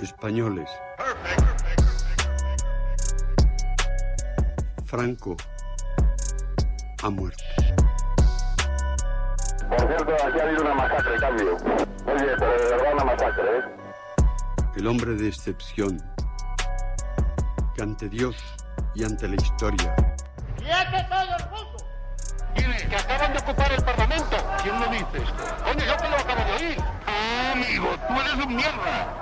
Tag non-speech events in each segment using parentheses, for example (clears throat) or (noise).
Españoles. Franco ha muerto. Por cierto, aquí ha habido una masacre, cambio. Oye, pero de verdad una masacre, ¿eh? El hombre de excepción, que ante Dios y ante la historia ¡Quiete todo el mundo! Dime, que acaban de ocupar el Parlamento. ¿Quién lo dice esto? Coño, yo te lo acabo de oír. Ah, amigo, tú eres un mierda.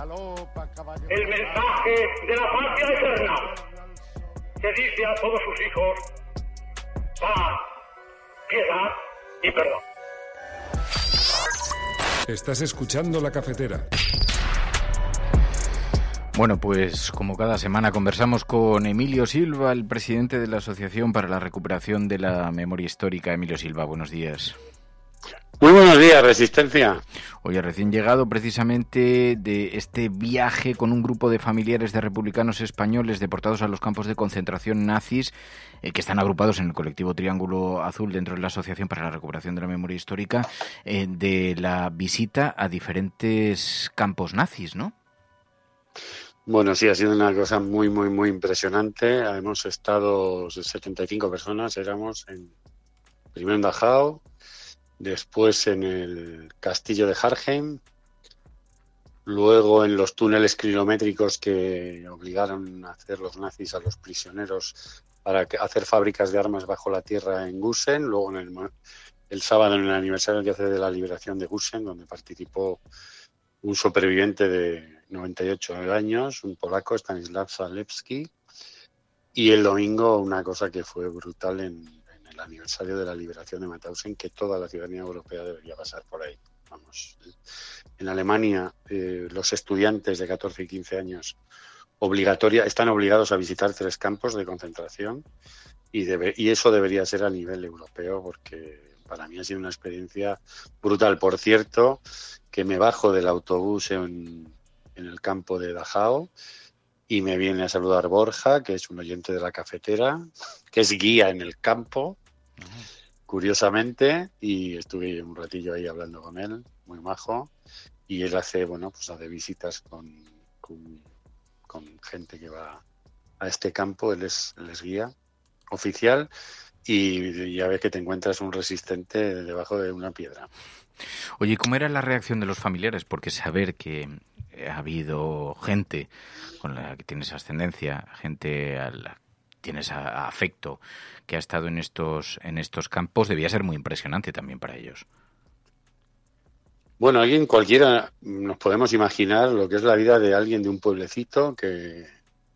galopa caballo. El mensaje de la patria eterna que dice a todos sus hijos paz, piedad y perdón. Estás escuchando la cafetera. Bueno, pues como cada semana conversamos con Emilio Silva, el presidente de la Asociación para la Recuperación de la Memoria Histórica. Emilio Silva, buenos días. Muy buenos días, Resistencia. Oye, recién llegado precisamente de este viaje con un grupo de familiares de republicanos españoles deportados a los campos de concentración nazis, eh, que están agrupados en el colectivo Triángulo Azul dentro de la Asociación para la Recuperación de la Memoria Histórica, eh, de la visita a diferentes campos nazis, ¿no? Bueno, sí, ha sido una cosa muy, muy, muy impresionante. Hemos estado 75 personas, éramos en, primero en Dachau, después en el castillo de Harheim, luego en los túneles kilométricos que obligaron a hacer los nazis a los prisioneros para hacer fábricas de armas bajo la tierra en Gusen, luego en el, el sábado en el aniversario que hace de la liberación de Gusen, donde participó un superviviente de 98 años, un polaco, Stanislav Zalewski, y el domingo una cosa que fue brutal en aniversario de la liberación de Mauthausen, que toda la ciudadanía europea debería pasar por ahí. Vamos. En Alemania, eh, los estudiantes de 14 y 15 años obligatoria, están obligados a visitar tres campos de concentración y, debe- y eso debería ser a nivel europeo porque para mí ha sido una experiencia brutal. Por cierto, que me bajo del autobús en, en el campo de Dachau y me viene a saludar Borja, que es un oyente de la cafetera, que es guía en el campo, curiosamente, y estuve un ratillo ahí hablando con él, muy majo, y él hace, bueno, pues hace visitas con, con, gente que va a este campo, él es, él guía oficial, y ya ves que te encuentras un resistente debajo de una piedra. Oye, ¿cómo era la reacción de los familiares? Porque saber que ha habido gente con la que tienes ascendencia, gente a la tienes a- afecto, que ha estado en estos, en estos campos, debía ser muy impresionante también para ellos. Bueno, alguien cualquiera nos podemos imaginar lo que es la vida de alguien de un pueblecito que,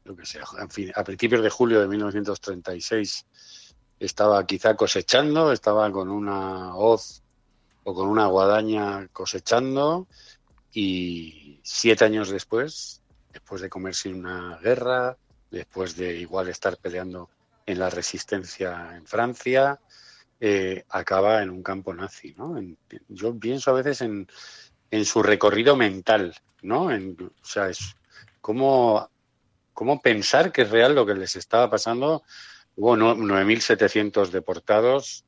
lo que sea, en fin, a principios de julio de 1936 estaba quizá cosechando, estaba con una hoz o con una guadaña cosechando y siete años después, después de comerse una guerra, después de igual estar peleando en la resistencia en Francia, eh, acaba en un campo nazi, ¿no? En- yo pienso a veces en, en su recorrido mental, ¿no? En, o sea, es cómo, cómo pensar que es real lo que les estaba pasando. Hubo no- 9.700 deportados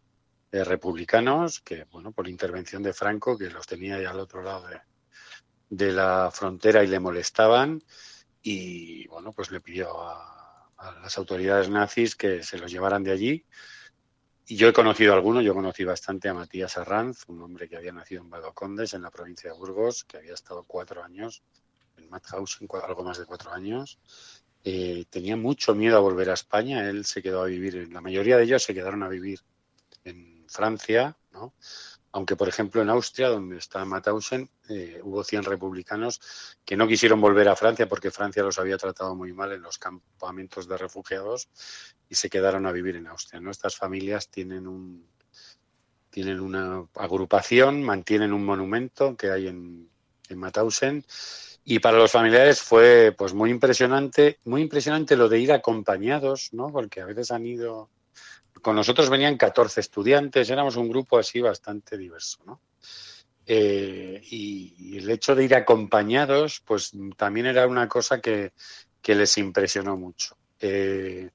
eh, republicanos que, bueno, por intervención de Franco, que los tenía ya al otro lado de la frontera y le molestaban, y, bueno, pues le pidió a, las autoridades nazis que se los llevaran de allí. Y yo he conocido a algunos, yo conocí bastante a Matías Arranz, un hombre que había nacido en Badocondes, en la provincia de Burgos, que había estado cuatro años en Mauthausen, algo más de cuatro años. eh, tenía mucho miedo a volver a España. Él se quedó a vivir, la mayoría de ellos se quedaron a vivir en Francia, ¿no? Aunque por ejemplo en Austria, donde está Mauthausen, eh, hubo 100 republicanos que no quisieron volver a Francia porque Francia los había tratado muy mal en los campamentos de refugiados y se quedaron a vivir en Austria. ¿no? Estas familias tienen un tienen una agrupación, mantienen un monumento que hay en, en y para los familiares fue pues muy impresionante, muy impresionante lo de ir acompañados, ¿no? Porque a veces han ido con nosotros venían 14 estudiantes, éramos un grupo así bastante diverso, ¿no? Eh, y, el hecho de ir acompañados, pues también era una cosa que, les impresionó mucho. Eh,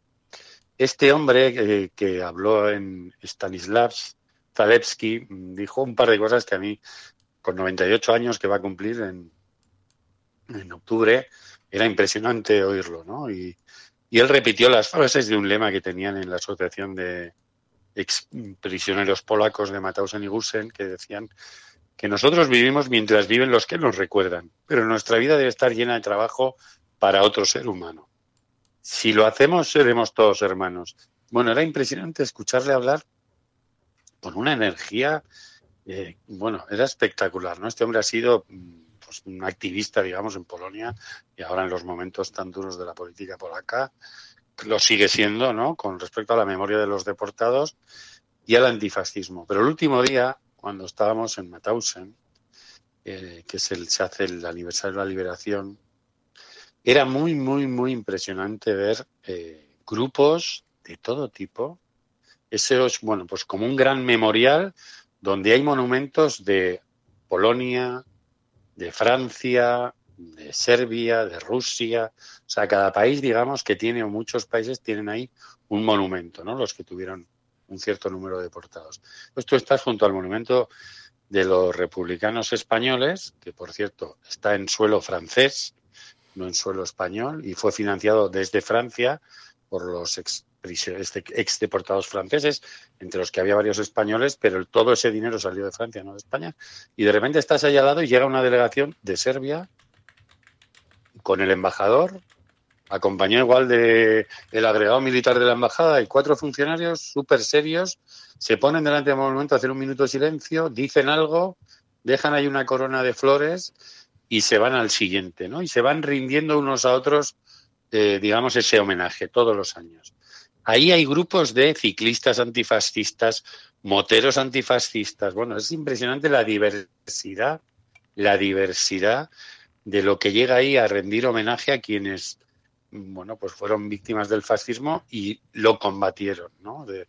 este hombre eh, que habló en Stanislavs Zalewski dijo un par de cosas que a mí, con 98 años que va a cumplir en, en octubre, era impresionante oírlo, ¿no? Y, y él repitió las frases de un lema que tenían en la Asociación de ex prisioneros polacos de Mauthausen y Gusen, que decían que nosotros vivimos mientras viven los que nos recuerdan, pero nuestra vida debe estar llena de trabajo para otro ser humano. Si lo hacemos, seremos todos hermanos. Bueno, era impresionante escucharle hablar con una energía, eh, bueno, era espectacular, ¿no? Este hombre ha sido mm, pues, un activista, digamos, en Polonia y ahora en los momentos tan duros de la política polaca, lo sigue siendo, ¿no? Con respecto a la memoria de los deportados y al antifascismo. Pero el último día, cuando estábamos en Mauthausen, eh, que es el, se hace el aniversario de la liberación, era muy, muy, muy impresionante ver eh, grupos de todo tipo. Ese es, bueno, pues como un gran memorial donde hay monumentos de Polonia, de Francia, de Serbia, de Rusia, o sea, cada país, digamos, que tiene, o muchos países tienen ahí un monumento, ¿no? Los que tuvieron un cierto número de deportados. Pues tú estás junto al monumento de los republicanos españoles, que por cierto está en suelo francés, no en suelo español, y fue financiado desde Francia por los ex este, ex deportados franceses, entre los que había varios españoles, pero todo ese dinero salió de Francia, no de España. Y de repente estás ahí al lado y llega una delegación de Serbia con el embajador, acompañado igual de el agregado militar de la embajada y cuatro funcionarios súper serios, se ponen delante del monumento a hacer un minuto de silencio, dicen algo, dejan ahí una corona de flores y se van al siguiente, ¿no? Y se van rindiendo unos a otros, eh, digamos, ese homenaje todos los años. Ahí hay grupos de ciclistas antifascistas, moteros antifascistas. Bueno, es impresionante la diversidad, la diversidad de lo que llega ahí a rendir homenaje a quienes, bueno, pues fueron víctimas del fascismo y lo combatieron, ¿no? De,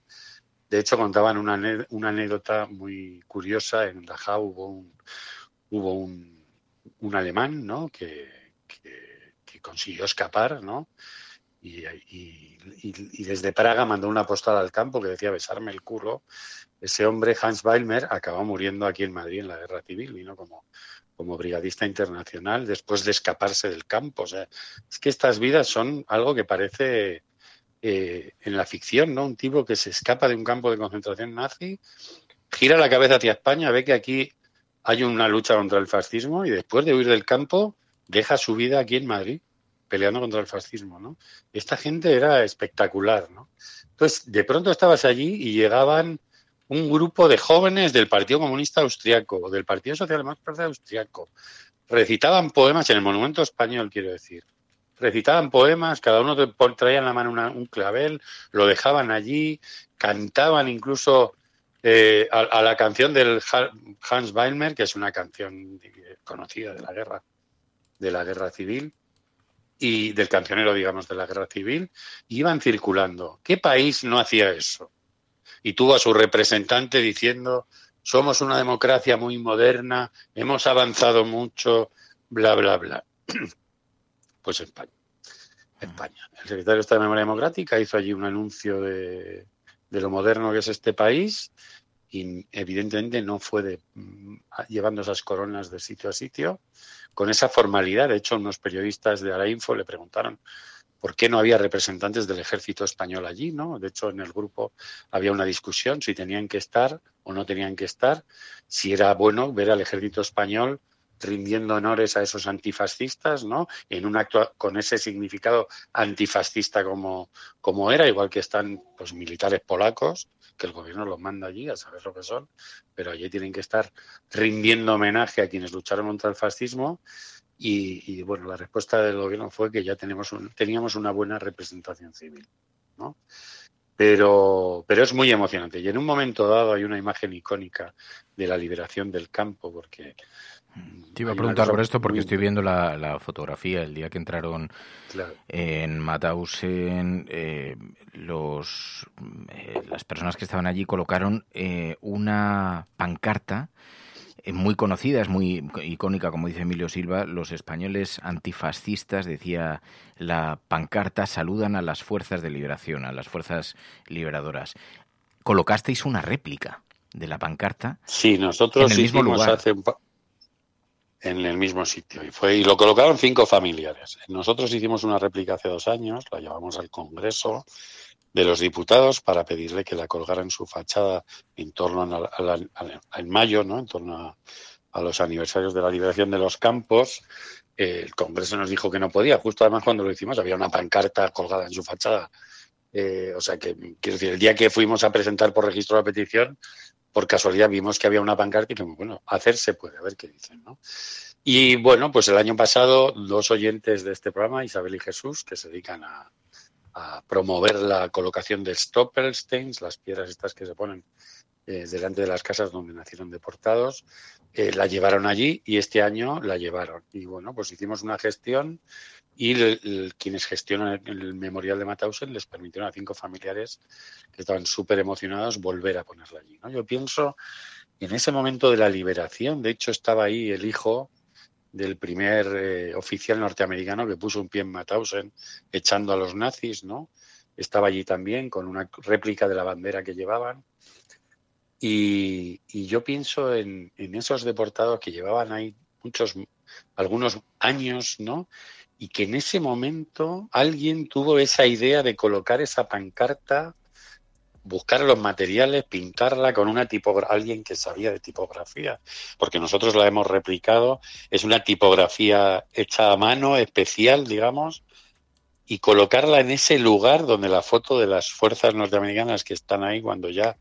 hecho, contaban una, anécdota muy curiosa. En Dachau hubo un, hubo un alemán, ¿no? Que, que, consiguió escapar, ¿no? Y, desde Praga mandó una postal al campo que decía besarme el curro. Ese hombre, Hans Weilmer, acabó muriendo aquí en Madrid en la guerra civil, vino como, como brigadista internacional después de escaparse del campo. O sea, es que estas vidas son algo que parece eh, en la ficción, ¿no? Un tipo que se escapa de un campo de concentración nazi, gira la cabeza hacia España, ve que aquí hay una lucha contra el fascismo y después de huir del campo deja su vida aquí en Madrid peleando contra el fascismo, ¿no? Esta gente era espectacular, ¿no? Entonces, de pronto estabas allí y llegaban un grupo de jóvenes del Partido Comunista Austriaco, del Partido Socialdemócrata Austriaco. Recitaban poemas en el Monumento Español, quiero decir. Recitaban poemas, cada uno traía en la mano un clavel, lo dejaban allí, cantaban incluso eh, a, la canción del Hans Weilmer, que es una canción conocida de la guerra, de la guerra civil y del cancionero, digamos, de la guerra civil, iban circulando. ¿Qué país no hacía eso? Y tuvo a su representante diciendo, somos una democracia muy moderna, hemos avanzado mucho, bla, bla, bla. (clears throat) Pues España. España. El secretario de Estado de Memoria Democrática hizo allí un anuncio de, de lo moderno que es este país y evidentemente no fue de, mm, llevando esas coronas de sitio a sitio con esa formalidad. De hecho, unos periodistas de Info le preguntaron por qué no había representantes del ejército español allí, ¿no? De hecho, en el grupo había una discusión si tenían que estar o no tenían que estar, si era bueno ver al ejército español rindiendo honores a esos antifascistas, ¿no? En un acto con ese significado antifascista como, como era, igual que están los militares polacos, que el gobierno los manda allí a saber lo que son, pero allí tienen que estar rindiendo homenaje a quienes lucharon contra el fascismo. Y, bueno, la respuesta del gobierno fue que ya tenemos teníamos una buena representación civil, ¿no? Pero, pero es muy emocionante. Y en un momento dado hay una imagen icónica de la liberación del campo, porque te iba a preguntar por esto porque estoy viendo la, fotografía el día que entraron en Mauthausen. Eh, los, eh, las personas que estaban allí colocaron eh, una pancarta muy conocida, es muy icónica, como dice Emilio Silva. Los españoles antifascistas, decía la pancarta, saludan a las fuerzas de liberación, a las fuerzas liberadoras. Colocasteis una réplica de la pancarta. Sí, nosotros en el mismo lugar. hace un en el mismo sitio. Y, fue, y lo colocaron cinco familiares. Nosotros hicimos una réplica hace dos años, la llevamos al Congreso de los Diputados para pedirle que la colgara en su fachada en torno a, en mayo, ¿no? en torno a, los aniversarios de la liberación de los campos. el Congreso nos dijo que no podía. Justo además cuando lo hicimos había una pancarta colgada en su fachada. Eh, o sea que, quiero decir, el día que fuimos a presentar por registro la petición, por casualidad vimos que había una pancarta y dijimos, bueno, hacer se puede, a ver qué dicen, ¿no? Y bueno, pues el año pasado, dos oyentes de este programa, Isabel y Jesús, que se dedican a, promover la colocación de Stoppelsteins, las piedras estas que se ponen eh, delante de las casas donde nacieron deportados, eh, la llevaron allí y este año la llevaron. Y bueno, pues hicimos una gestión y quienes gestionan el, memorial de Mauthausen les permitieron a cinco familiares que estaban súper emocionados volver a ponerla allí. ¿no? Yo pienso en ese momento de la liberación, de hecho estaba ahí el hijo del primer eh, oficial norteamericano que puso un pie en Mauthausen echando a los nazis, ¿no? Estaba allí también con una réplica de la bandera que llevaban. Y, yo pienso en, en, esos deportados que llevaban ahí muchos, algunos años, ¿no? Y que en ese momento alguien tuvo esa idea de colocar esa pancarta, buscar los materiales, pintarla con una tipografía, alguien que sabía de tipografía, porque nosotros la hemos replicado, es una tipografía hecha a mano, especial, digamos, y colocarla en ese lugar donde la foto de las fuerzas norteamericanas que están ahí cuando ya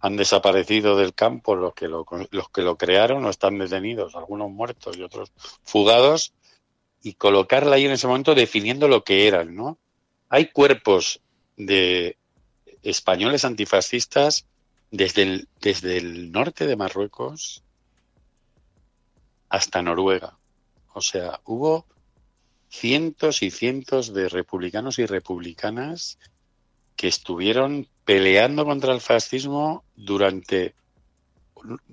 han desaparecido del campo los que lo, los que lo crearon o están detenidos, algunos muertos y otros fugados, y colocarla ahí en ese momento definiendo lo que eran, ¿no? Hay cuerpos de españoles antifascistas desde el, desde el norte de Marruecos hasta Noruega. O sea, hubo cientos y cientos de republicanos y republicanas que estuvieron peleando contra el fascismo durante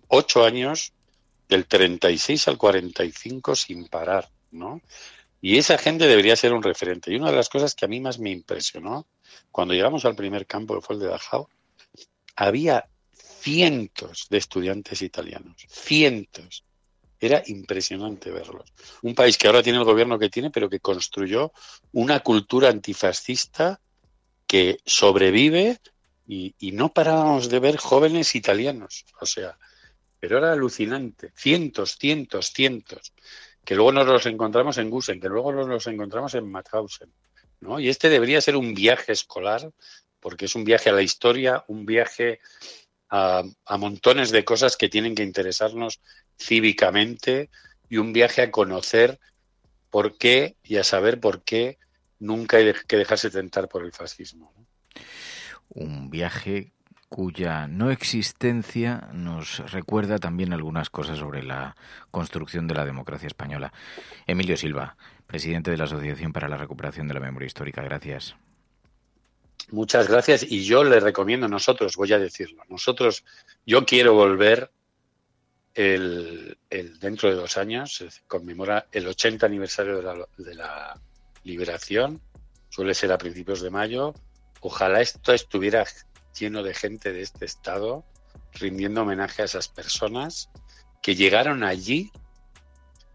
ocho años, del 36 al 45 sin parar. ¿No? Y esa gente debería ser un referente. Y una de las cosas que a mí más me impresionó, cuando llegamos al primer campo, que fue el de Dachau, había cientos de estudiantes italianos, cientos. Era impresionante verlos. Un país que ahora tiene el gobierno que tiene, pero que construyó una cultura antifascista que sobrevive y, y no parábamos de ver jóvenes italianos. O sea, pero era alucinante. Cientos, cientos, cientos que luego nos los encontramos en Gusen, que luego nos los encontramos en Mauthausen. ¿no? Y este debería ser un viaje escolar, porque es un viaje a la historia, un viaje a, montones de cosas que tienen que interesarnos cívicamente y un viaje a conocer por qué y a saber por qué nunca hay que dejarse tentar por el fascismo. Un viaje cuya no existencia nos recuerda también algunas cosas sobre la construcción de la democracia española. Emilio Silva, presidente de la Asociación para la Recuperación de la Memoria Histórica, gracias. Muchas gracias y yo le recomiendo, nosotros, voy a decirlo, nosotros, yo quiero volver el, dentro de dos años, se conmemora el 80 aniversario de la, de la liberación, suele ser a principios de mayo, ojalá esto estuviera lleno de gente de este estado rindiendo homenaje a esas personas que llegaron allí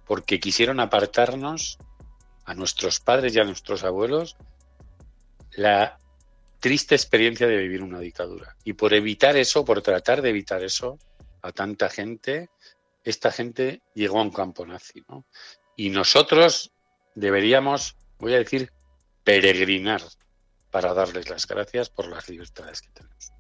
porque quisieron apartarnos a nuestros padres y a nuestros abuelos la triste experiencia de vivir una dictadura. Y por evitar eso, por tratar de evitar eso, a tanta gente, esta gente llegó a un campo nazi, ¿no? Y nosotros deberíamos, voy a decir, peregrinar para darles las gracias por las libertades que tenemos.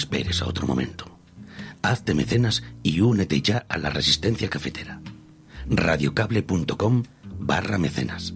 Esperes a otro momento. Hazte mecenas y únete ya a la resistencia cafetera. radiocable.com barra mecenas.